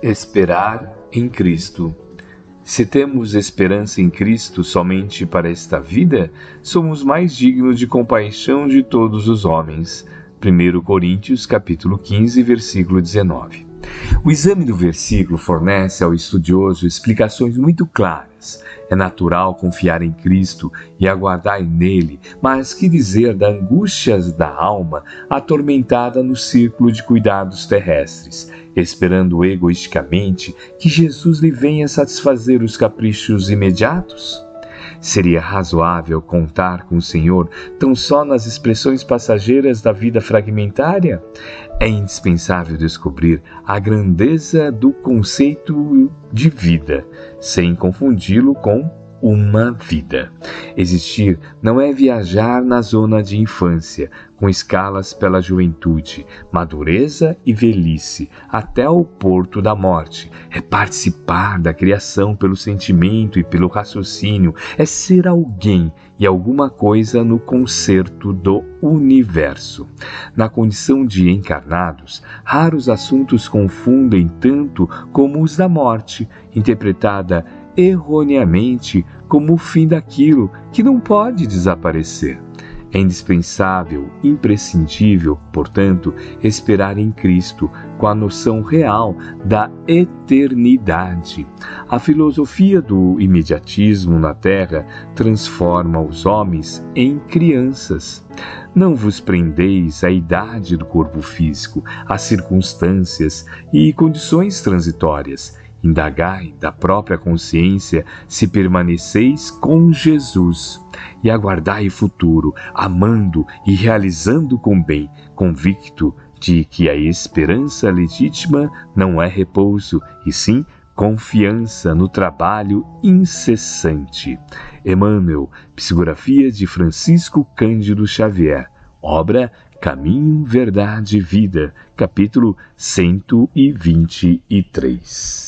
Esperar em Cristo. Se temos esperança em Cristo somente para esta vida, somos mais dignos de compaixão de todos os homens. 1 Coríntios capítulo 15, versículo 19. O exame do versículo fornece ao estudioso explicações muito claras. É natural confiar em Cristo e aguardar nele, mas que dizer das angústias da alma atormentada no círculo de cuidados terrestres, esperando egoisticamente que Jesus lhe venha satisfazer os caprichos imediatos? Seria razoável contar com o Senhor tão só nas expressões passageiras da vida fragmentária? É indispensável descobrir a grandeza do conceito de vida, sem confundi-lo com uma vida. Existir não é viajar na zona de infância, com escalas pela juventude, madureza e velhice, até o porto da morte. É participar da criação pelo sentimento e pelo raciocínio, é ser alguém e alguma coisa no concerto do universo. Na condição de encarnados, raros assuntos confundem tanto como os da morte, interpretada erroneamente como o fim daquilo que não pode desaparecer. É indispensável, imprescindível, portanto, esperar em Cristo com a noção real da eternidade. A filosofia do imediatismo na Terra transforma os homens em crianças. Não vos prendeis à idade do corpo físico, às circunstâncias e condições transitórias Indagai da própria consciência se permaneceis com Jesus e aguardai o futuro, amando e realizando com bem, convicto de que a esperança legítima não é repouso, e sim confiança no trabalho incessante. Emmanuel, psicografia de Francisco Cândido Xavier, obra Caminho, Verdade e Vida, capítulo 123.